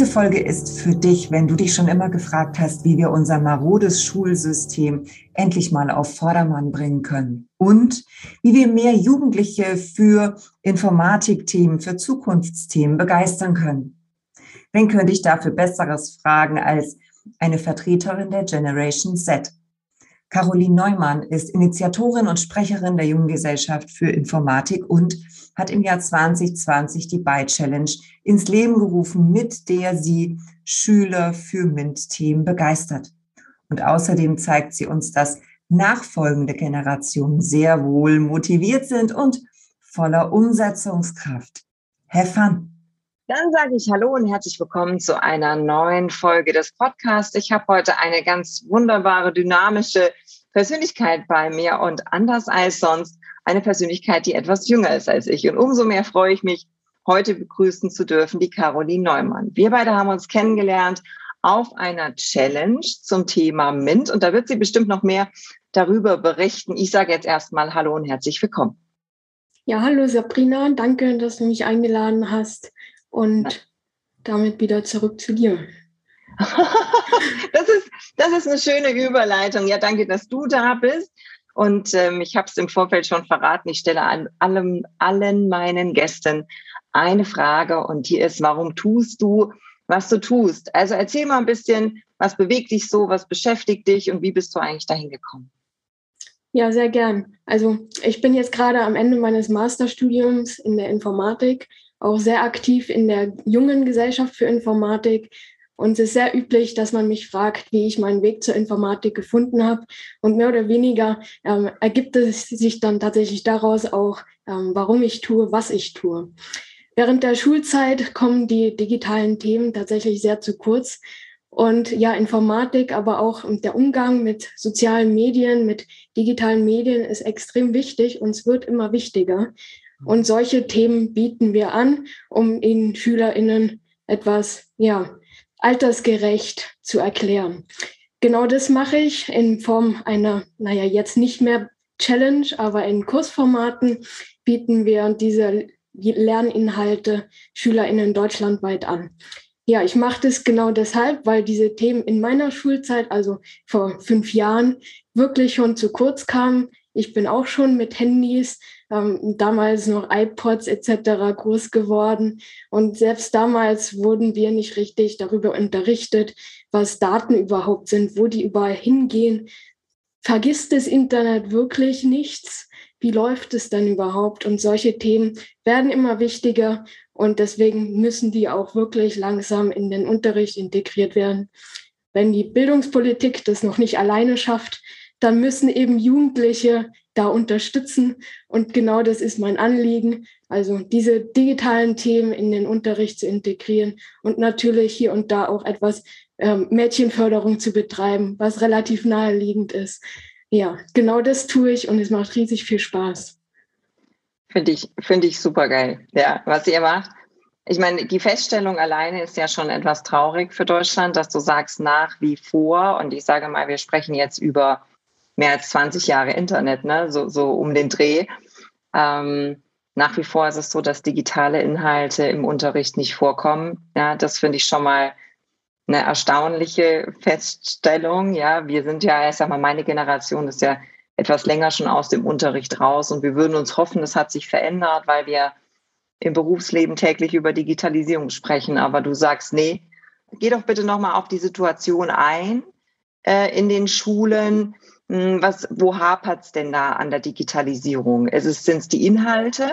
Diese Folge ist für dich, wenn du dich schon immer gefragt hast, wie wir unser marodes Schulsystem endlich mal auf Vordermann bringen können und wie wir mehr Jugendliche für Informatikthemen, für Zukunftsthemen begeistern können. Wen könnte ich dafür Besseres fragen als eine Vertreterin der Generation Z? Caroline Neumann ist Initiatorin und Sprecherin der Jungen Gesellschaft für Informatik und hat im Jahr 2020 die By-Challenge ins Leben gerufen, mit der sie Schüler für MINT-Themen begeistert. Und außerdem zeigt sie uns, dass nachfolgende Generationen sehr wohl motiviert sind und voller Umsetzungskraft. Have fun! Dann sage ich Hallo und herzlich willkommen zu einer neuen Folge des Podcasts. Ich habe heute eine ganz wunderbare, dynamische Persönlichkeit bei mir und anders als sonst eine Persönlichkeit, die etwas jünger ist als ich. Und umso mehr freue ich mich, heute begrüßen zu dürfen, die Caroline Neumann. Wir beide haben uns kennengelernt auf einer Challenge zum Thema MINT und da wird sie bestimmt noch mehr darüber berichten. Ich sage jetzt erstmal Hallo und herzlich willkommen. Ja, hallo Sabrina, danke, dass du mich eingeladen hast und damit wieder zurück zu dir. das, ist, das ist eine schöne Überleitung. Ja, danke, dass du da bist. Und ähm, ich habe es im Vorfeld schon verraten. Ich stelle an allem, allen meinen Gästen eine Frage und die ist, warum tust du, was du tust? Also erzähl mal ein bisschen, was bewegt dich so, was beschäftigt dich und wie bist du eigentlich dahin gekommen? Ja, sehr gern. Also ich bin jetzt gerade am Ende meines Masterstudiums in der Informatik auch sehr aktiv in der jungen Gesellschaft für Informatik. Und es ist sehr üblich, dass man mich fragt, wie ich meinen Weg zur Informatik gefunden habe. Und mehr oder weniger ähm, ergibt es sich dann tatsächlich daraus auch, ähm, warum ich tue, was ich tue. Während der Schulzeit kommen die digitalen Themen tatsächlich sehr zu kurz. Und ja, Informatik, aber auch der Umgang mit sozialen Medien, mit digitalen Medien ist extrem wichtig und es wird immer wichtiger. Und solche Themen bieten wir an, um den SchülerInnen etwas, ja, altersgerecht zu erklären. Genau das mache ich in Form einer, naja, jetzt nicht mehr Challenge, aber in Kursformaten bieten wir diese Lerninhalte SchülerInnen deutschlandweit an. Ja, ich mache das genau deshalb, weil diese Themen in meiner Schulzeit, also vor fünf Jahren, wirklich schon zu kurz kamen. Ich bin auch schon mit Handys ähm, damals noch iPods etc. groß geworden. Und selbst damals wurden wir nicht richtig darüber unterrichtet, was Daten überhaupt sind, wo die überall hingehen. Vergisst das Internet wirklich nichts? Wie läuft es dann überhaupt? Und solche Themen werden immer wichtiger und deswegen müssen die auch wirklich langsam in den Unterricht integriert werden. Wenn die Bildungspolitik das noch nicht alleine schafft, dann müssen eben Jugendliche da unterstützen. Und genau das ist mein Anliegen, also diese digitalen Themen in den Unterricht zu integrieren und natürlich hier und da auch etwas ähm, Mädchenförderung zu betreiben, was relativ naheliegend ist. Ja, genau das tue ich und es macht riesig viel Spaß. Finde ich, finde ich super geil, ja, was ihr macht. Ich meine, die Feststellung alleine ist ja schon etwas traurig für Deutschland, dass du sagst nach wie vor, und ich sage mal, wir sprechen jetzt über mehr als 20 Jahre Internet, ne? so, so um den Dreh. Ähm, nach wie vor ist es so, dass digitale Inhalte im Unterricht nicht vorkommen. Ja, das finde ich schon mal eine erstaunliche Feststellung. Ja, wir sind ja, ich sag mal, meine Generation ist ja etwas länger schon aus dem Unterricht raus und wir würden uns hoffen, es hat sich verändert, weil wir im Berufsleben täglich über Digitalisierung sprechen. Aber du sagst, nee, geh doch bitte nochmal auf die Situation ein äh, in den Schulen. Hm, was, wo hapert es denn da an der Digitalisierung? Sind es die Inhalte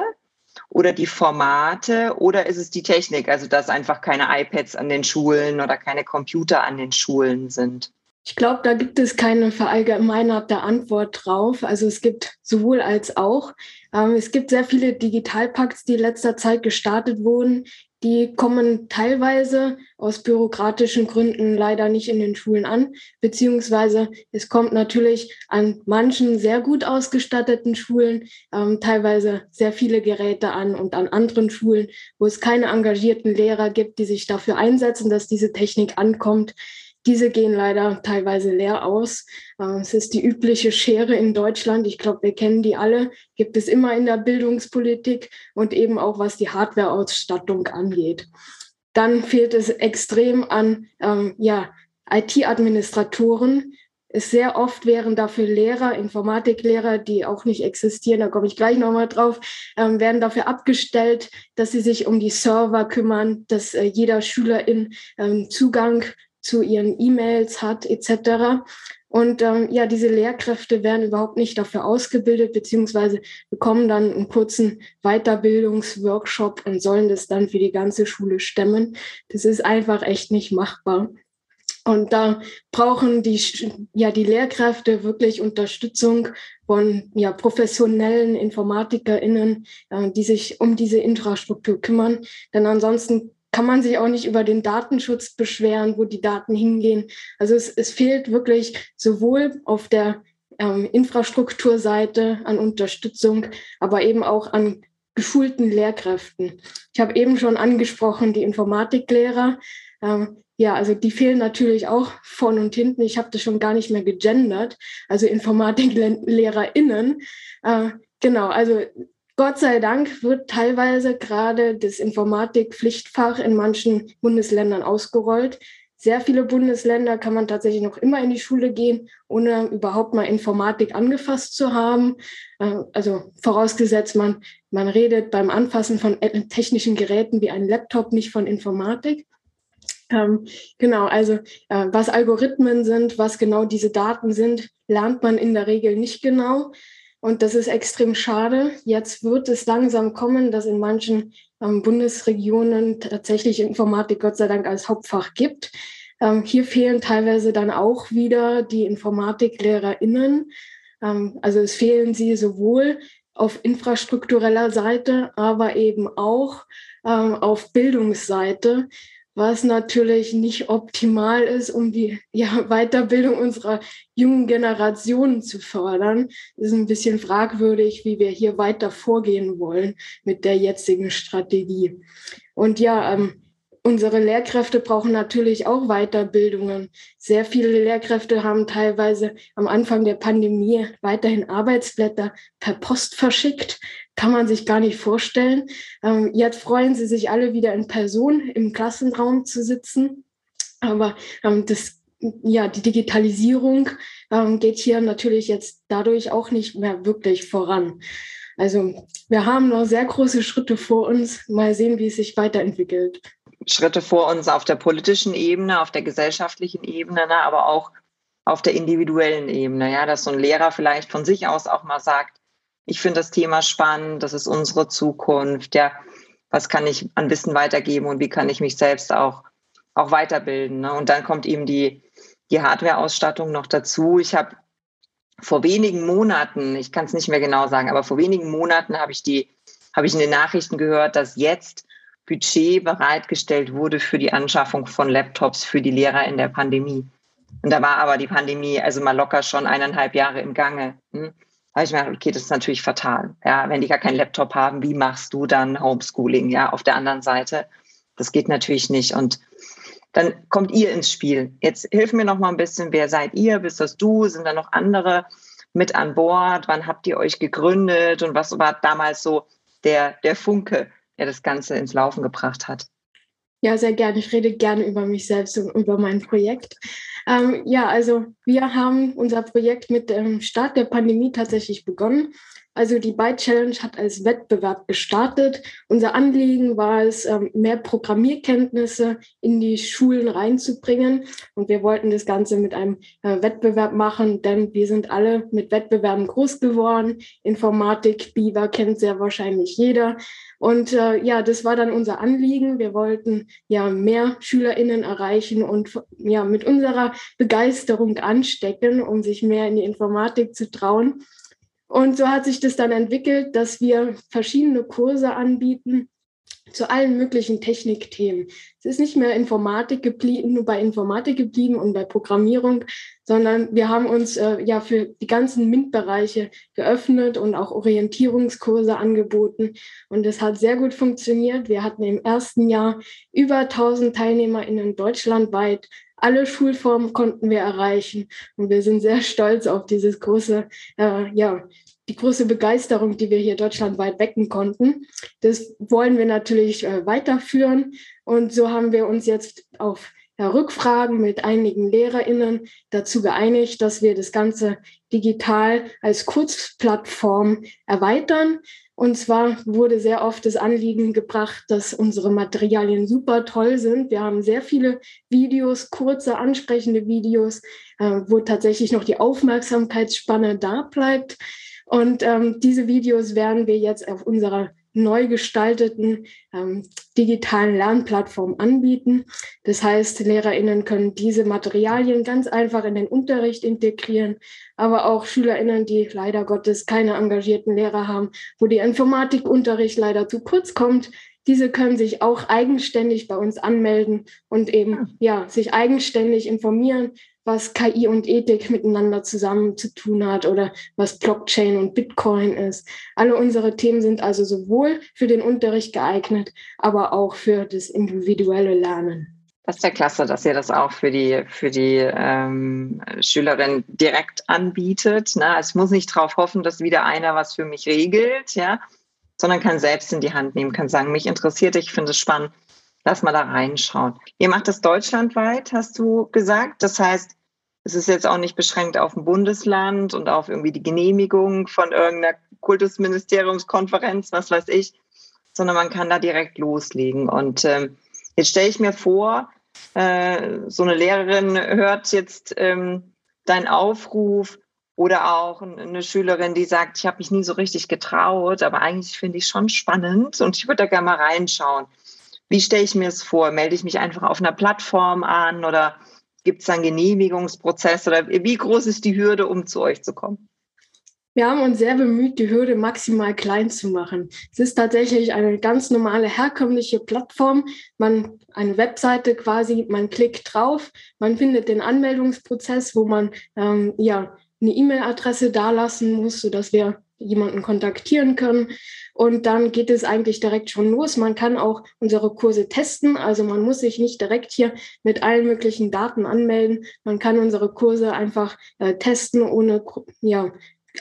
oder die Formate oder ist es die Technik, also dass einfach keine iPads an den Schulen oder keine Computer an den Schulen sind? Ich glaube, da gibt es keine verallgemeinerte Antwort drauf. Also es gibt sowohl als auch. Ähm, es gibt sehr viele Digitalpakts, die in letzter Zeit gestartet wurden. Die kommen teilweise aus bürokratischen Gründen leider nicht in den Schulen an, beziehungsweise es kommt natürlich an manchen sehr gut ausgestatteten Schulen ähm, teilweise sehr viele Geräte an und an anderen Schulen, wo es keine engagierten Lehrer gibt, die sich dafür einsetzen, dass diese Technik ankommt. Diese gehen leider teilweise leer aus. Äh, es ist die übliche Schere in Deutschland. Ich glaube, wir kennen die alle. Gibt es immer in der Bildungspolitik und eben auch was die Hardwareausstattung angeht. Dann fehlt es extrem an ähm, ja, IT-Administratoren. Sehr oft wären dafür Lehrer, Informatiklehrer, die auch nicht existieren, da komme ich gleich nochmal drauf, ähm, werden dafür abgestellt, dass sie sich um die Server kümmern, dass äh, jeder Schülerin ähm, Zugang zu ihren E-Mails hat etc. Und ähm, ja, diese Lehrkräfte werden überhaupt nicht dafür ausgebildet, beziehungsweise bekommen dann einen kurzen Weiterbildungsworkshop und sollen das dann für die ganze Schule stemmen. Das ist einfach echt nicht machbar. Und da brauchen die, ja, die Lehrkräfte wirklich Unterstützung von ja, professionellen InformatikerInnen, äh, die sich um diese Infrastruktur kümmern. Denn ansonsten kann man sich auch nicht über den Datenschutz beschweren, wo die Daten hingehen. Also es, es fehlt wirklich sowohl auf der ähm, Infrastrukturseite an Unterstützung, aber eben auch an geschulten Lehrkräften. Ich habe eben schon angesprochen, die Informatiklehrer. Ähm, ja, also die fehlen natürlich auch von und hinten. Ich habe das schon gar nicht mehr gegendert. Also InformatiklehrerInnen. Äh, genau, also Gott sei Dank wird teilweise gerade das Informatikpflichtfach in manchen Bundesländern ausgerollt. Sehr viele Bundesländer kann man tatsächlich noch immer in die Schule gehen, ohne überhaupt mal Informatik angefasst zu haben. Äh, also vorausgesetzt, man, man redet beim Anfassen von technischen Geräten wie ein Laptop nicht von Informatik. Ähm, genau, also äh, was Algorithmen sind, was genau diese Daten sind, lernt man in der Regel nicht genau. Und das ist extrem schade. Jetzt wird es langsam kommen, dass in manchen ähm, Bundesregionen tatsächlich Informatik Gott sei Dank als Hauptfach gibt. Ähm, hier fehlen teilweise dann auch wieder die InformatiklehrerInnen. Ähm, also es fehlen sie sowohl auf infrastruktureller Seite, aber eben auch ähm, auf Bildungsseite was natürlich nicht optimal ist, um die ja, Weiterbildung unserer jungen Generationen zu fördern. Es ist ein bisschen fragwürdig, wie wir hier weiter vorgehen wollen mit der jetzigen Strategie. Und ja, ähm, Unsere Lehrkräfte brauchen natürlich auch Weiterbildungen. Sehr viele Lehrkräfte haben teilweise am Anfang der Pandemie weiterhin Arbeitsblätter per Post verschickt. Kann man sich gar nicht vorstellen. Ähm, jetzt freuen sie sich alle wieder in Person im Klassenraum zu sitzen. Aber ähm, das, ja, die Digitalisierung ähm, geht hier natürlich jetzt dadurch auch nicht mehr wirklich voran. Also wir haben noch sehr große Schritte vor uns. Mal sehen, wie es sich weiterentwickelt. Schritte vor uns auf der politischen Ebene, auf der gesellschaftlichen Ebene, ne, aber auch auf der individuellen Ebene, ja, dass so ein Lehrer vielleicht von sich aus auch mal sagt, ich finde das Thema spannend, das ist unsere Zukunft, ja, was kann ich an Wissen weitergeben und wie kann ich mich selbst auch, auch weiterbilden. Ne? Und dann kommt eben die, die Hardware-Ausstattung noch dazu. Ich habe vor wenigen Monaten, ich kann es nicht mehr genau sagen, aber vor wenigen Monaten habe ich die, habe ich in den Nachrichten gehört, dass jetzt Budget bereitgestellt wurde für die Anschaffung von Laptops für die Lehrer in der Pandemie. Und da war aber die Pandemie also mal locker schon eineinhalb Jahre im Gange. Hm? Da habe ich mir okay, das ist natürlich fatal. Ja, wenn die gar keinen Laptop haben, wie machst du dann Homeschooling? Ja, auf der anderen Seite, das geht natürlich nicht. Und dann kommt ihr ins Spiel. Jetzt hilf mir noch mal ein bisschen. Wer seid ihr? Bist das du? Sind da noch andere mit an Bord? Wann habt ihr euch gegründet? Und was war damals so der, der Funke? Der das Ganze ins Laufen gebracht hat. Ja, sehr gerne. Ich rede gerne über mich selbst und über mein Projekt. Ähm, ja, also wir haben unser Projekt mit dem Start der Pandemie tatsächlich begonnen. Also die Byte Challenge hat als Wettbewerb gestartet. Unser Anliegen war es, ähm, mehr Programmierkenntnisse in die Schulen reinzubringen. Und wir wollten das Ganze mit einem äh, Wettbewerb machen, denn wir sind alle mit Wettbewerben groß geworden. Informatik, Beaver kennt sehr wahrscheinlich jeder. Und äh, ja, das war dann unser Anliegen. Wir wollten ja mehr SchülerInnen erreichen und ja mit unserer Begeisterung anstecken, um sich mehr in die Informatik zu trauen. Und so hat sich das dann entwickelt, dass wir verschiedene Kurse anbieten zu allen möglichen Technikthemen. Es ist nicht mehr Informatik geblieben, nur bei Informatik geblieben und bei Programmierung, sondern wir haben uns äh, ja für die ganzen MINT-Bereiche geöffnet und auch Orientierungskurse angeboten. Und es hat sehr gut funktioniert. Wir hatten im ersten Jahr über 1000 TeilnehmerInnen deutschlandweit alle Schulformen konnten wir erreichen. Und wir sind sehr stolz auf dieses große, äh, ja, die große Begeisterung, die wir hier deutschlandweit wecken konnten. Das wollen wir natürlich äh, weiterführen. Und so haben wir uns jetzt auf ja, Rückfragen mit einigen LehrerInnen dazu geeinigt, dass wir das Ganze digital als Kurzplattform erweitern. Und zwar wurde sehr oft das Anliegen gebracht, dass unsere Materialien super toll sind. Wir haben sehr viele Videos, kurze, ansprechende Videos, äh, wo tatsächlich noch die Aufmerksamkeitsspanne da bleibt. Und ähm, diese Videos werden wir jetzt auf unserer neu gestalteten ähm, digitalen Lernplattform anbieten. Das heißt, LehrerInnen können diese Materialien ganz einfach in den Unterricht integrieren, aber auch SchülerInnen, die leider Gottes keine engagierten Lehrer haben, wo der Informatikunterricht leider zu kurz kommt, diese können sich auch eigenständig bei uns anmelden und eben ja sich eigenständig informieren, was KI und Ethik miteinander zusammen zu tun hat oder was Blockchain und Bitcoin ist. Alle unsere Themen sind also sowohl für den Unterricht geeignet, aber auch für das individuelle Lernen. Das ist ja klasse, dass ihr das auch für die, für die ähm, Schülerin direkt anbietet. Ne? Also ich muss nicht darauf hoffen, dass wieder einer was für mich regelt, ja, sondern kann selbst in die Hand nehmen, kann sagen, mich interessiert, ich finde es spannend, lass mal da reinschauen. Ihr macht das deutschlandweit, hast du gesagt. Das heißt, es ist jetzt auch nicht beschränkt auf ein Bundesland und auf irgendwie die Genehmigung von irgendeiner Kultusministeriumskonferenz, was weiß ich, sondern man kann da direkt loslegen. Und ähm, jetzt stelle ich mir vor, äh, so eine Lehrerin hört jetzt ähm, deinen Aufruf oder auch eine Schülerin, die sagt, ich habe mich nie so richtig getraut, aber eigentlich finde ich schon spannend und ich würde da gerne mal reinschauen. Wie stelle ich mir es vor? Melde ich mich einfach auf einer Plattform an oder Gibt es einen Genehmigungsprozess oder wie groß ist die Hürde, um zu euch zu kommen? Wir haben uns sehr bemüht, die Hürde maximal klein zu machen. Es ist tatsächlich eine ganz normale, herkömmliche Plattform. Man, eine Webseite quasi, man klickt drauf, man findet den Anmeldungsprozess, wo man ähm, ja eine E-Mail-Adresse dalassen muss, sodass wir jemanden kontaktieren können. Und dann geht es eigentlich direkt schon los. Man kann auch unsere Kurse testen. Also man muss sich nicht direkt hier mit allen möglichen Daten anmelden. Man kann unsere Kurse einfach äh, testen, ohne ja,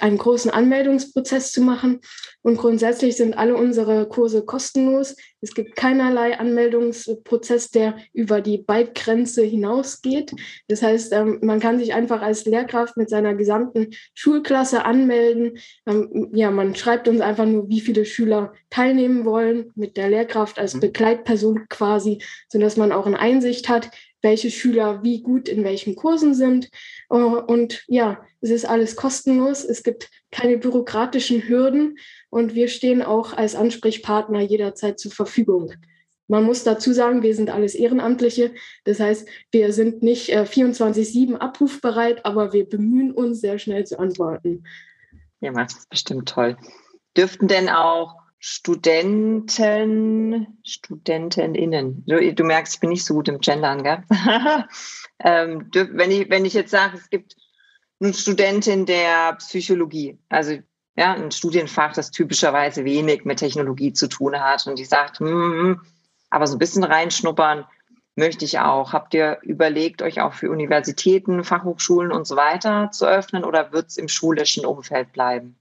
einen großen Anmeldungsprozess zu machen. Und grundsätzlich sind alle unsere Kurse kostenlos. Es gibt keinerlei Anmeldungsprozess, der über die Byte-Grenze hinausgeht. Das heißt, ähm, man kann sich einfach als Lehrkraft mit seiner gesamten Schulklasse anmelden. Ähm, ja, man schreibt uns einfach nur, wie viele Schüler teilnehmen wollen, mit der Lehrkraft als mhm. Begleitperson quasi, sodass man auch eine Einsicht hat, welche Schüler wie gut in welchen Kursen sind. Äh, und ja, es ist alles kostenlos. Es gibt keine bürokratischen Hürden und wir stehen auch als Ansprechpartner jederzeit zur Verfügung. Man muss dazu sagen, wir sind alles Ehrenamtliche. Das heißt, wir sind nicht äh, 24-7 abrufbereit, aber wir bemühen uns, sehr schnell zu antworten. Ja, das ist bestimmt toll. Dürften denn auch Studenten, StudentInnen. Du, du, merkst, ich bin nicht so gut im Gendern, gell? ähm, wenn, ich, wenn ich jetzt sage, es gibt eine Studentin der Psychologie, also ja, ein Studienfach, das typischerweise wenig mit Technologie zu tun hat und die sagt, hm, hm, hm aber so ein bisschen reinschnuppern möchte ich auch. Habt ihr überlegt, euch auch für Universitäten, Fachhochschulen und so weiter zu öffnen oder wird es im schulischen Umfeld bleiben?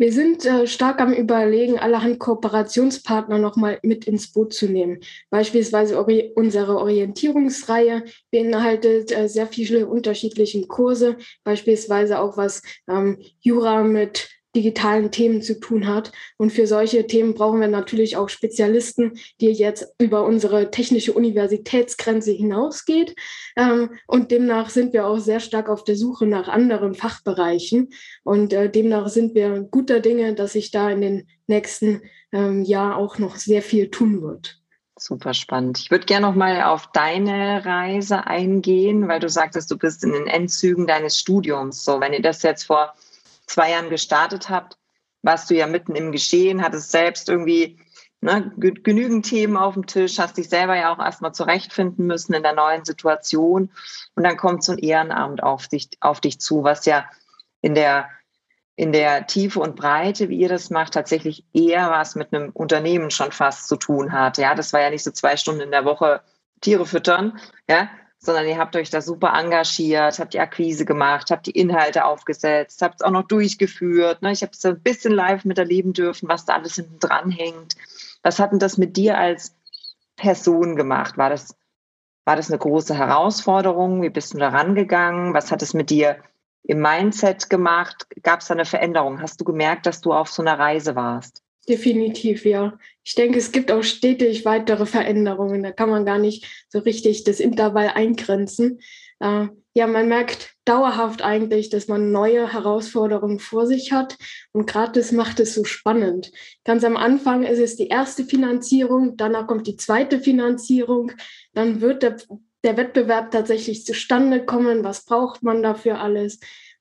Wir sind äh, stark am Überlegen, allerhand Kooperationspartner nochmal mit ins Boot zu nehmen. Beispielsweise ori unsere Orientierungsreihe beinhaltet äh, sehr viele unterschiedliche Kurse, beispielsweise auch was ähm, Jura mit digitalen Themen zu tun hat. Und für solche Themen brauchen wir natürlich auch Spezialisten, die jetzt über unsere technische Universitätsgrenze hinausgeht. Ähm, und demnach sind wir auch sehr stark auf der Suche nach anderen Fachbereichen. Und äh, demnach sind wir guter Dinge, dass sich da in den nächsten ähm, Jahren auch noch sehr viel tun wird. Super spannend. Ich würde gerne noch mal auf deine Reise eingehen, weil du sagtest, du bist in den Endzügen deines Studiums. So, wenn ihr das jetzt vor zwei Jahren gestartet habt, warst du ja mitten im Geschehen, hattest selbst irgendwie ne, genügend Themen auf dem Tisch, hast dich selber ja auch erstmal zurechtfinden müssen in der neuen Situation. Und dann kommt so ein Ehrenamt auf dich, auf dich zu, was ja in der in der Tiefe und Breite, wie ihr das macht, tatsächlich eher was mit einem Unternehmen schon fast zu tun hat. Ja, das war ja nicht so zwei Stunden in der Woche Tiere füttern, ja, sondern ihr habt euch da super engagiert, habt die Akquise gemacht, habt die Inhalte aufgesetzt, habt es auch noch durchgeführt. Ne? Ich habe es ein bisschen live miterleben dürfen, was da alles hinten dran hängt. Was hat denn das mit dir als Person gemacht? War das, war das eine große Herausforderung? Wie bist du da rangegangen? Was hat es mit dir im Mindset gemacht? Gab es da eine Veränderung? Hast du gemerkt, dass du auf so einer Reise warst? Definitiv, ja. Ich denke, es gibt auch stetig weitere Veränderungen. Da kann man gar nicht so richtig das Intervall eingrenzen. Äh, ja, man merkt dauerhaft eigentlich, dass man neue Herausforderungen vor sich hat. Und gerade das macht es so spannend. Ganz am Anfang ist es die erste Finanzierung, danach kommt die zweite Finanzierung, dann wird der der Wettbewerb tatsächlich zustande kommen? Was braucht man dafür alles?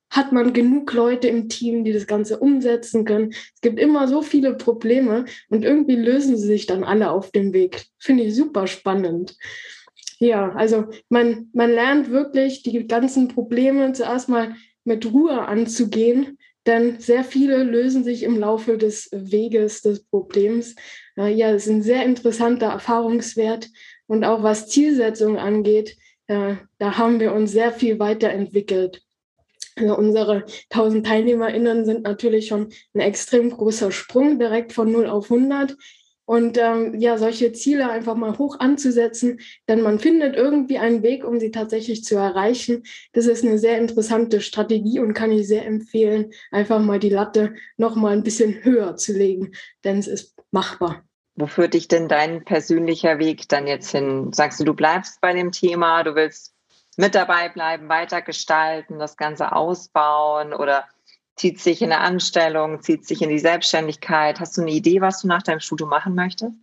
Hat man genug Leute im Team, die das Ganze umsetzen können? Es gibt immer so viele Probleme und irgendwie lösen sie sich dann alle auf dem Weg. Finde ich super spannend. Ja, also man, man lernt wirklich die ganzen Probleme zuerst mal mit Ruhe anzugehen, denn sehr viele lösen sich im Laufe des Weges des Problems. Ja, es ist ein sehr interessanter Erfahrungswert und auch was Zielsetzung angeht, äh, da haben wir uns sehr viel weiterentwickelt. Also unsere 1000 TeilnehmerInnen sind natürlich schon ein extrem großer Sprung direkt von 0 auf 100. Und ähm, ja, solche Ziele einfach mal hoch anzusetzen, denn man findet irgendwie einen Weg, um sie tatsächlich zu erreichen. Das ist eine sehr interessante Strategie und kann ich sehr empfehlen, einfach mal die Latte noch mal ein bisschen höher zu legen, denn es ist machbar. Wo führt dich denn dein persönlicher Weg dann jetzt hin? Sagst du, du bleibst bei dem Thema, du willst mit dabei bleiben, weiter gestalten, das Ganze ausbauen oder zieht sich in eine Anstellung, zieht sich in die Selbstständigkeit? Hast du eine Idee, was du nach deinem Studium machen möchtest?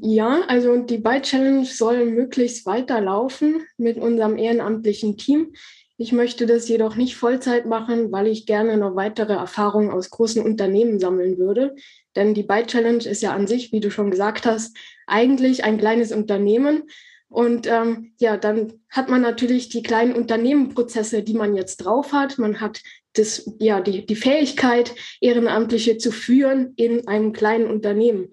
Ja, also die Byte Challenge soll möglichst weiterlaufen mit unserem ehrenamtlichen Team. Ich möchte das jedoch nicht Vollzeit machen, weil ich gerne noch weitere Erfahrungen aus großen Unternehmen sammeln würde. Denn die Byte Challenge ist ja an sich, wie du schon gesagt hast, eigentlich ein kleines Unternehmen. Und ähm, ja, dann hat man natürlich die kleinen Unternehmenprozesse, die man jetzt drauf hat. Man hat das, ja, die, die Fähigkeit, Ehrenamtliche zu führen in einem kleinen Unternehmen.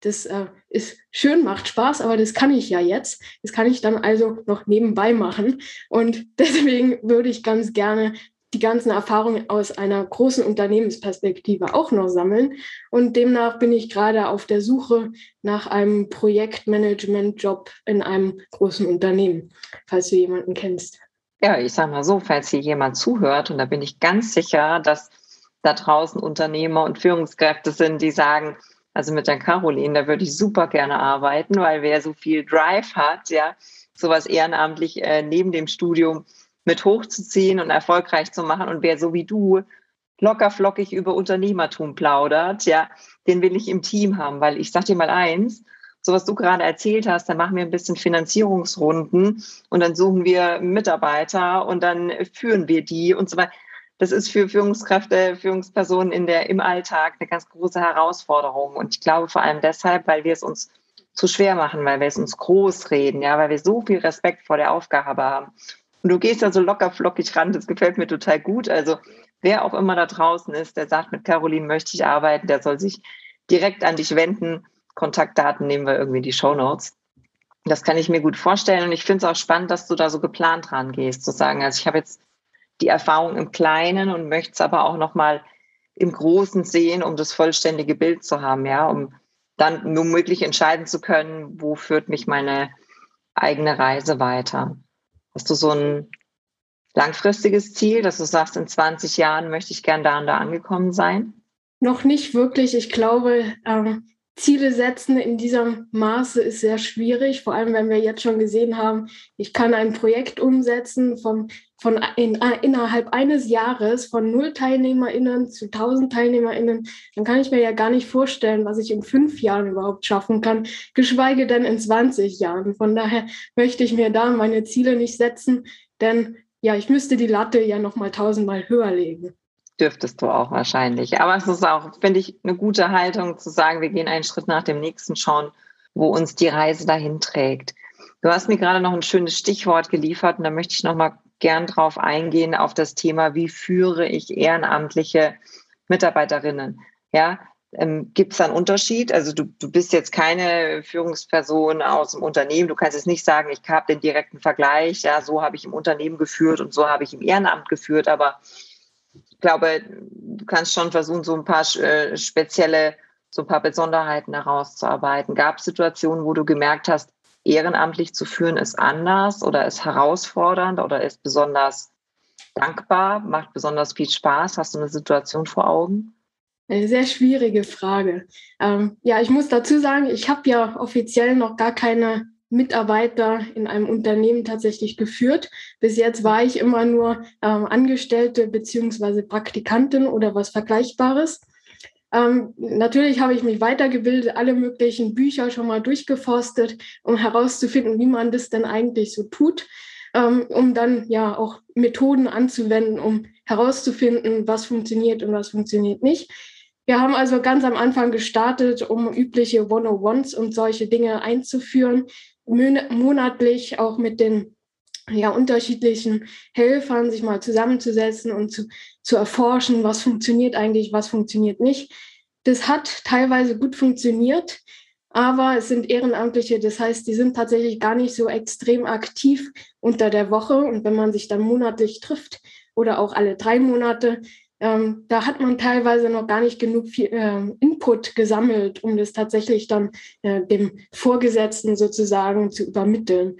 Das äh, ist schön, macht Spaß, aber das kann ich ja jetzt. Das kann ich dann also noch nebenbei machen. Und deswegen würde ich ganz gerne die ganzen Erfahrungen aus einer großen Unternehmensperspektive auch noch sammeln. Und demnach bin ich gerade auf der Suche nach einem Projektmanagement-Job in einem großen Unternehmen, falls du jemanden kennst. Ja, ich sage mal so, falls hier jemand zuhört, und da bin ich ganz sicher, dass da draußen Unternehmer und Führungskräfte sind, die sagen, also mit der Caroline, da würde ich super gerne arbeiten, weil wer so viel Drive hat, ja, sowas ehrenamtlich äh, neben dem Studium mit hochzuziehen und erfolgreich zu machen. Und wer so wie du locker flockig über Unternehmertum plaudert, ja, den will ich im Team haben, weil ich sag dir mal eins, so was du gerade erzählt hast, dann machen wir ein bisschen Finanzierungsrunden und dann suchen wir Mitarbeiter und dann führen wir die und so weiter. Das ist für Führungskräfte, Führungspersonen in der, im Alltag eine ganz große Herausforderung. Und ich glaube vor allem deshalb, weil wir es uns zu schwer machen, weil wir es uns groß reden, ja, weil wir so viel Respekt vor der Aufgabe haben. Und du gehst da so locker flockig ran, das gefällt mir total gut. Also wer auch immer da draußen ist, der sagt, mit Caroline möchte ich arbeiten, der soll sich direkt an dich wenden. Kontaktdaten nehmen wir irgendwie in die Show Notes. Das kann ich mir gut vorstellen. Und ich finde es auch spannend, dass du da so geplant dran gehst, zu sagen, also ich habe jetzt die Erfahrung im Kleinen und möchte es aber auch nochmal im Großen sehen, um das vollständige Bild zu haben, ja, um dann womöglich entscheiden zu können, wo führt mich meine eigene Reise weiter. Hast du so ein langfristiges Ziel, dass du sagst, in 20 Jahren möchte ich gern da und da angekommen sein? noch nicht wirklich. Ich glaube, ähm, Ziele setzen in diesem Maße ist sehr schwierig, vor allem wenn wir jetzt schon gesehen haben, ich kann ein Projekt umsetzen von, von in, innerhalb eines Jahres von null TeilnehmerInnen zu 1000 TeilnehmerInnen, dann kann ich mir ja gar nicht vorstellen, was ich in fünf Jahren überhaupt schaffen kann, geschweige denn in 20 Jahren. Von daher möchte ich mir da meine Ziele nicht setzen, denn ja, ich müsste die Latte ja nochmal tausendmal höher legen dürftest du auch wahrscheinlich. Aber es ist auch, finde ich, eine gute Haltung zu sagen, wir gehen einen Schritt nach dem nächsten, schauen, wo uns die Reise dahin trägt. Du hast mir gerade noch ein schönes Stichwort geliefert und da möchte ich noch mal gern drauf eingehen auf das Thema, wie führe ich ehrenamtliche Mitarbeiterinnen? Ja, ähm, Gibt es da einen Unterschied? Also du, du bist jetzt keine Führungsperson aus dem Unternehmen. Du kannst jetzt nicht sagen, ich habe den direkten Vergleich. Ja, so habe ich im Unternehmen geführt und so habe ich im Ehrenamt geführt. Aber glaube, du kannst schon versuchen, so ein paar äh, spezielle, so ein paar Besonderheiten herauszuarbeiten. Gab es Situationen, wo du gemerkt hast, ehrenamtlich zu führen ist anders oder ist herausfordernd oder ist besonders dankbar, macht besonders viel Spaß? Hast du eine Situation vor Augen? Eine sehr schwierige Frage. Ähm, ja, ich muss dazu sagen, ich habe ja offiziell noch gar keine Mitarbeiter in einem Unternehmen tatsächlich geführt. Bis jetzt war ich immer nur ähm, Angestellte beziehungsweise Praktikantin oder was Vergleichbares. Ähm, natürlich habe ich mich weitergebildet, alle möglichen Bücher schon mal durchgeforstet, um herauszufinden, wie man das denn eigentlich so tut, ähm, um dann ja auch Methoden anzuwenden, um herauszufinden, was funktioniert und was funktioniert nicht. Wir haben also ganz am Anfang gestartet, um übliche 101s und solche Dinge einzuführen, monatlich auch mit den ja, unterschiedlichen Helfern sich mal zusammenzusetzen und zu, zu erforschen, was funktioniert eigentlich, was funktioniert nicht. Das hat teilweise gut funktioniert, aber es sind Ehrenamtliche, das heißt, die sind tatsächlich gar nicht so extrem aktiv unter der Woche. Und wenn man sich dann monatlich trifft oder auch alle drei Monate, ähm, da hat man teilweise noch gar nicht genug viel, äh, Input gesammelt, um das tatsächlich dann äh, dem Vorgesetzten sozusagen zu übermitteln.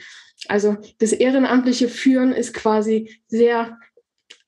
Also das ehrenamtliche Führen ist quasi sehr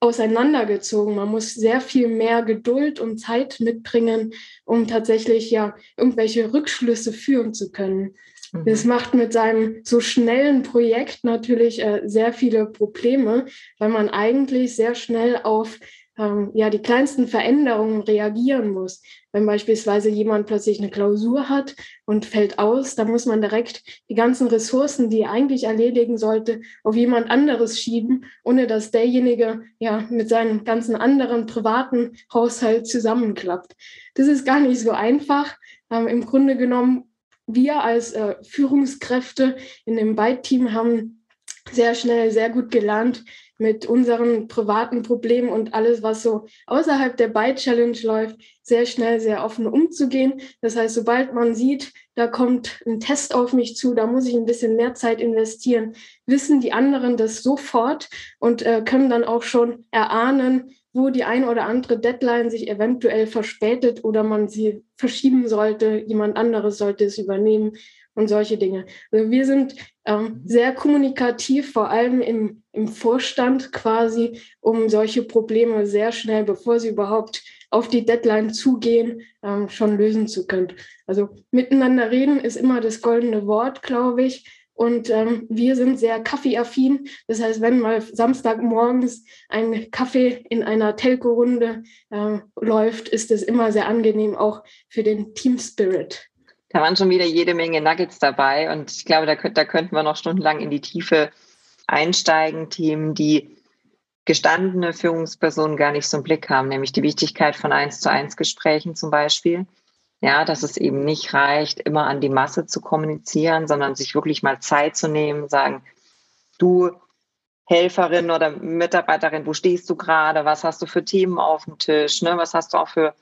auseinandergezogen. Man muss sehr viel mehr Geduld und Zeit mitbringen, um tatsächlich ja irgendwelche Rückschlüsse führen zu können. Mhm. Das macht mit seinem so schnellen Projekt natürlich äh, sehr viele Probleme, weil man eigentlich sehr schnell auf ähm, ja, die kleinsten Veränderungen reagieren muss. Wenn beispielsweise jemand plötzlich eine Klausur hat und fällt aus, dann muss man direkt die ganzen Ressourcen, die er eigentlich erledigen sollte, auf jemand anderes schieben, ohne dass derjenige ja mit seinem ganzen anderen privaten Haushalt zusammenklappt. Das ist gar nicht so einfach. Ähm, Im Grunde genommen, wir als äh, Führungskräfte in dem Byte-Team haben sehr schnell, sehr gut gelernt, mit unseren privaten Problemen und alles, was so außerhalb der Byte-Challenge läuft, sehr schnell, sehr offen umzugehen. Das heißt, sobald man sieht, da kommt ein Test auf mich zu, da muss ich ein bisschen mehr Zeit investieren, wissen die anderen das sofort und äh, können dann auch schon erahnen, wo die ein oder andere Deadline sich eventuell verspätet oder man sie verschieben sollte, jemand anderes sollte es übernehmen und solche Dinge. Also wir sind ähm, mhm. sehr kommunikativ, vor allem im, im Vorstand quasi, um solche Probleme sehr schnell, bevor sie überhaupt auf die Deadline zugehen, ähm, schon lösen zu können. Also miteinander reden ist immer das goldene Wort, glaube ich. Und ähm, wir sind sehr kaffeeaffin. Das heißt, wenn mal Samstagmorgens ein Kaffee in einer Telco-Runde äh, läuft, ist es immer sehr angenehm, auch für den Team Spirit. Da waren schon wieder jede Menge Nuggets dabei und ich glaube, da, da könnten wir noch stundenlang in die Tiefe einsteigen, Themen, die gestandene Führungspersonen gar nicht so im Blick haben, nämlich die Wichtigkeit von eins zu eins Gesprächen zum Beispiel. Ja, dass es eben nicht reicht, immer an die Masse zu kommunizieren, sondern sich wirklich mal Zeit zu nehmen, sagen, du Helferin oder Mitarbeiterin, wo stehst du gerade? Was hast du für Themen auf dem Tisch? Ne? Was hast du auch für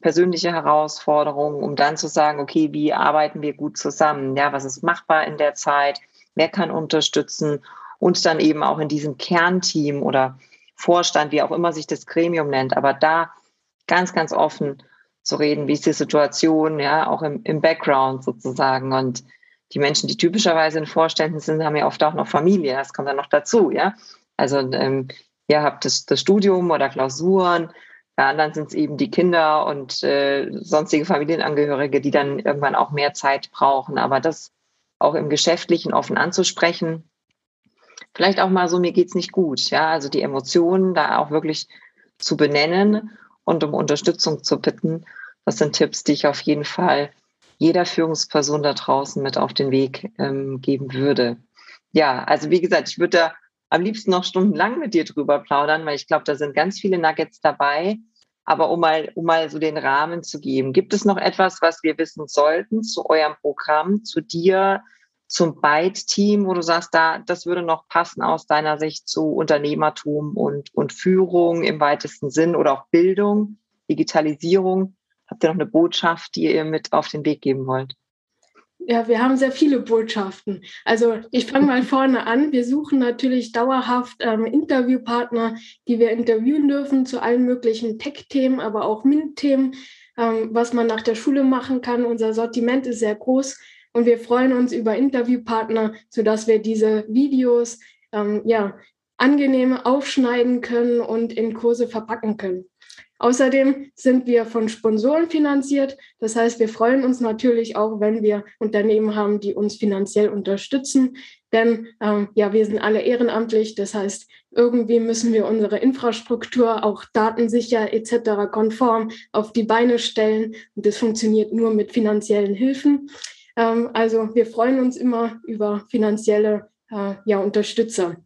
persönliche Herausforderungen, um dann zu sagen, okay, wie arbeiten wir gut zusammen? Ja, was ist machbar in der Zeit? Wer kann unterstützen? Und dann eben auch in diesem Kernteam oder Vorstand, wie auch immer sich das Gremium nennt, aber da ganz, ganz offen zu reden, wie ist die Situation, ja, auch im, im Background sozusagen. Und die Menschen, die typischerweise in Vorständen sind, haben ja oft auch noch Familie. Das kommt dann noch dazu, ja. Also ähm, ihr habt das, das Studium oder Klausuren Und dann sind es eben die Kinder und äh, sonstige Familienangehörige, die dann irgendwann auch mehr Zeit brauchen. Aber das auch im Geschäftlichen offen anzusprechen, vielleicht auch mal so, mir geht's nicht gut. Ja, also die Emotionen da auch wirklich zu benennen und um Unterstützung zu bitten. Das sind Tipps, die ich auf jeden Fall jeder Führungsperson da draußen mit auf den Weg ähm, geben würde. Ja, also wie gesagt, ich würde da am liebsten noch stundenlang mit dir drüber plaudern, weil ich glaube, da sind ganz viele Nuggets dabei. Aber um mal, um mal so den Rahmen zu geben, gibt es noch etwas, was wir wissen sollten zu eurem Programm, zu dir, zum Byte-Team, wo du sagst, da, das würde noch passen aus deiner Sicht zu Unternehmertum und, und Führung im weitesten Sinn oder auch Bildung, Digitalisierung? Habt ihr noch eine Botschaft, die ihr mit auf den Weg geben wollt? Ja, wir haben sehr viele Botschaften. Also ich fange mal vorne an. Wir suchen natürlich dauerhaft ähm, Interviewpartner, die wir interviewen dürfen zu allen möglichen Tech-Themen, aber auch MINT-Themen, ähm, was man nach der Schule machen kann. Unser Sortiment ist sehr groß und wir freuen uns über Interviewpartner, sodass wir diese Videos ähm, ja, angenehm aufschneiden können und in Kurse verpacken können. Außerdem sind wir von Sponsoren finanziert. Das heißt, wir freuen uns natürlich auch, wenn wir Unternehmen haben, die uns finanziell unterstützen. Denn ähm, ja, wir sind alle ehrenamtlich. Das heißt, irgendwie müssen wir unsere Infrastruktur auch datensicher etc. konform auf die Beine stellen. Und das funktioniert nur mit finanziellen Hilfen. Ähm, also wir freuen uns immer über finanzielle äh, ja, Unterstützer.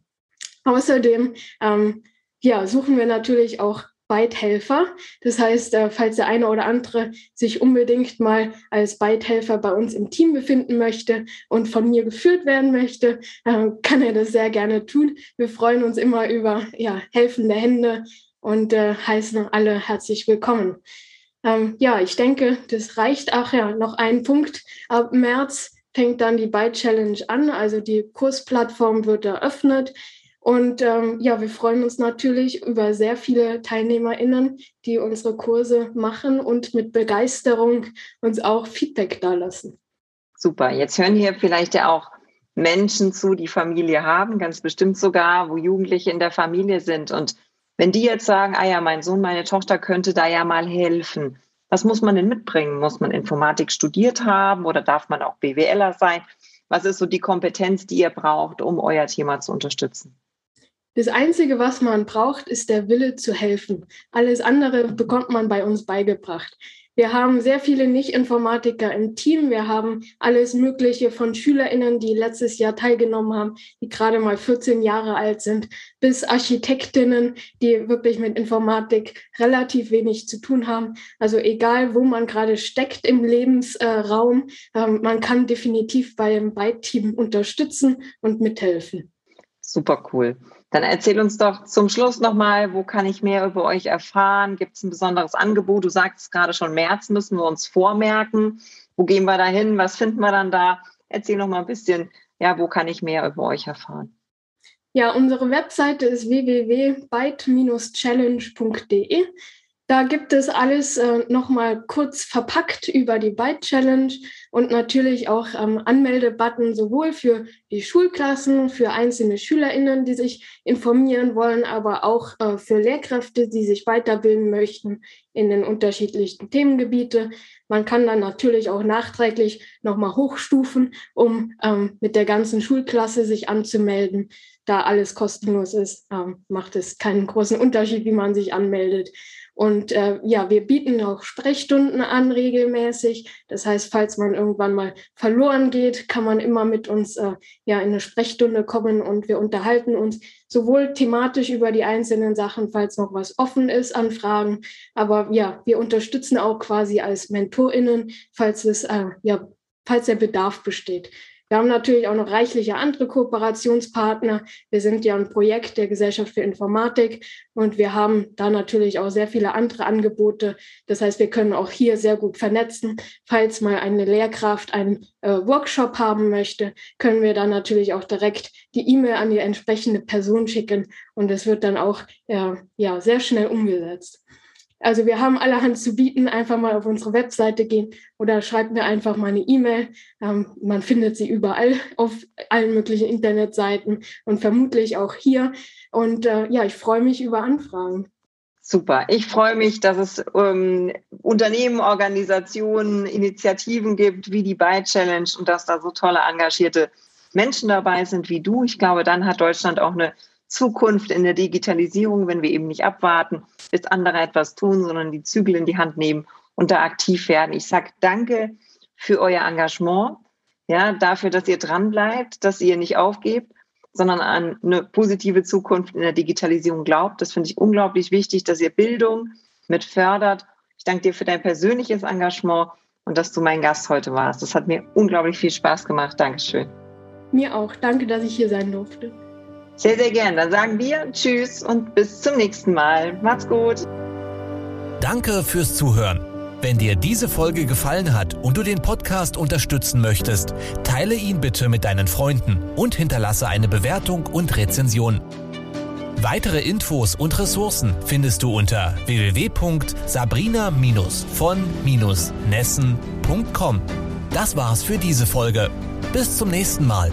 Außerdem ähm, ja, suchen wir natürlich auch Beithelfer. Das heißt, äh, falls der eine oder andere sich unbedingt mal als Beithelfer bei uns im Team befinden möchte und von mir geführt werden möchte, äh, kann er das sehr gerne tun. Wir freuen uns immer über ja, helfende Hände und äh, heißen alle herzlich willkommen. Ähm, ja, ich denke, das reicht. Ach ja, noch ein Punkt. Ab März fängt dann die Byte Challenge an. Also die Kursplattform wird eröffnet. Und ähm, ja, wir freuen uns natürlich über sehr viele TeilnehmerInnen, die unsere Kurse machen und mit Begeisterung uns auch Feedback dalassen. Super. Jetzt hören hier vielleicht ja auch Menschen zu, die Familie haben, ganz bestimmt sogar, wo Jugendliche in der Familie sind. Und wenn die jetzt sagen, ah ja, mein Sohn, meine Tochter könnte da ja mal helfen, was muss man denn mitbringen? Muss man Informatik studiert haben oder darf man auch BWLer sein? Was ist so die Kompetenz, die ihr braucht, um euer Thema zu unterstützen? Das Einzige, was man braucht, ist der Wille zu helfen. Alles andere bekommt man bei uns beigebracht. Wir haben sehr viele Nicht-Informatiker im Team. Wir haben alles Mögliche von SchülerInnen, die letztes Jahr teilgenommen haben, die gerade mal 14 Jahre alt sind, bis Architektinnen, die wirklich mit Informatik relativ wenig zu tun haben. Also egal, wo man gerade steckt im Lebensraum, äh, man kann definitiv beim Byte-Team unterstützen und mithelfen. Super cool. Dann erzähl uns doch zum Schluss nochmal, wo kann ich mehr über euch erfahren? Gibt es ein besonderes Angebot? Du sagst gerade schon, März müssen wir uns vormerken. Wo gehen wir da hin? Was finden wir dann da? Erzähl noch mal ein bisschen, ja, wo kann ich mehr über euch erfahren? Ja, unsere Webseite ist www.byte-challenge.de. Da gibt es alles äh, nochmal kurz verpackt über die Byte Challenge und natürlich auch ähm, Anmeldebutton sowohl für die Schulklassen, für einzelne SchülerInnen, die sich informieren wollen, aber auch äh, für Lehrkräfte, die sich weiterbilden möchten in den unterschiedlichen Themengebiete. Man kann dann natürlich auch nachträglich nochmal hochstufen, um ähm, mit der ganzen Schulklasse sich anzumelden. Da alles kostenlos ist, ähm, macht es keinen großen Unterschied, wie man sich anmeldet. Und äh, ja, wir bieten auch Sprechstunden an regelmäßig. Das heißt, falls man irgendwann mal verloren geht, kann man immer mit uns äh, ja in eine Sprechstunde kommen und wir unterhalten uns sowohl thematisch über die einzelnen Sachen, falls noch was offen ist an Fragen. Aber ja, wir unterstützen auch quasi als MentorInnen, falls es äh, ja, falls der Bedarf besteht. Wir haben natürlich auch noch reichliche andere Kooperationspartner. Wir sind ja ein Projekt der Gesellschaft für Informatik und wir haben da natürlich auch sehr viele andere Angebote. Das heißt, wir können auch hier sehr gut vernetzen. Falls mal eine Lehrkraft einen äh, Workshop haben möchte, können wir dann natürlich auch direkt die E-Mail an die entsprechende Person schicken und es wird dann auch äh, ja, sehr schnell umgesetzt. Also wir haben allerhand zu bieten. Einfach mal auf unsere Webseite gehen oder schreibt mir einfach mal eine E-Mail. Ähm, man findet sie überall auf allen möglichen Internetseiten und vermutlich auch hier. Und äh, ja, ich freue mich über Anfragen. Super. Ich freue mich, dass es ähm, Unternehmen, Organisationen, Initiativen gibt, wie die Buy Challenge und dass da so tolle, engagierte Menschen dabei sind wie du. Ich glaube, dann hat Deutschland auch eine Zukunft in der Digitalisierung, wenn wir eben nicht abwarten, bis andere etwas tun, sondern die Zügel in die Hand nehmen und da aktiv werden. Ich sage danke für euer Engagement, ja, dafür, dass ihr dranbleibt, dass ihr nicht aufgebt sondern an eine positive Zukunft in der Digitalisierung glaubt. Das finde ich unglaublich wichtig, dass ihr Bildung mit fördert. Ich danke dir für dein persönliches Engagement und dass du mein Gast heute warst. Das hat mir unglaublich viel Spaß gemacht. Dankeschön. Mir auch. Danke, dass ich hier sein durfte. Sehr, sehr gern. Dann sagen wir Tschüss und bis zum nächsten Mal. Macht's gut. Danke fürs Zuhören. Wenn dir diese Folge gefallen hat und du den Podcast unterstützen möchtest, teile ihn bitte mit deinen Freunden und hinterlasse eine Bewertung und Rezension. Weitere Infos und Ressourcen findest du unter www.sabrina-von-nessen.com. Das war's für diese Folge. Bis zum nächsten Mal.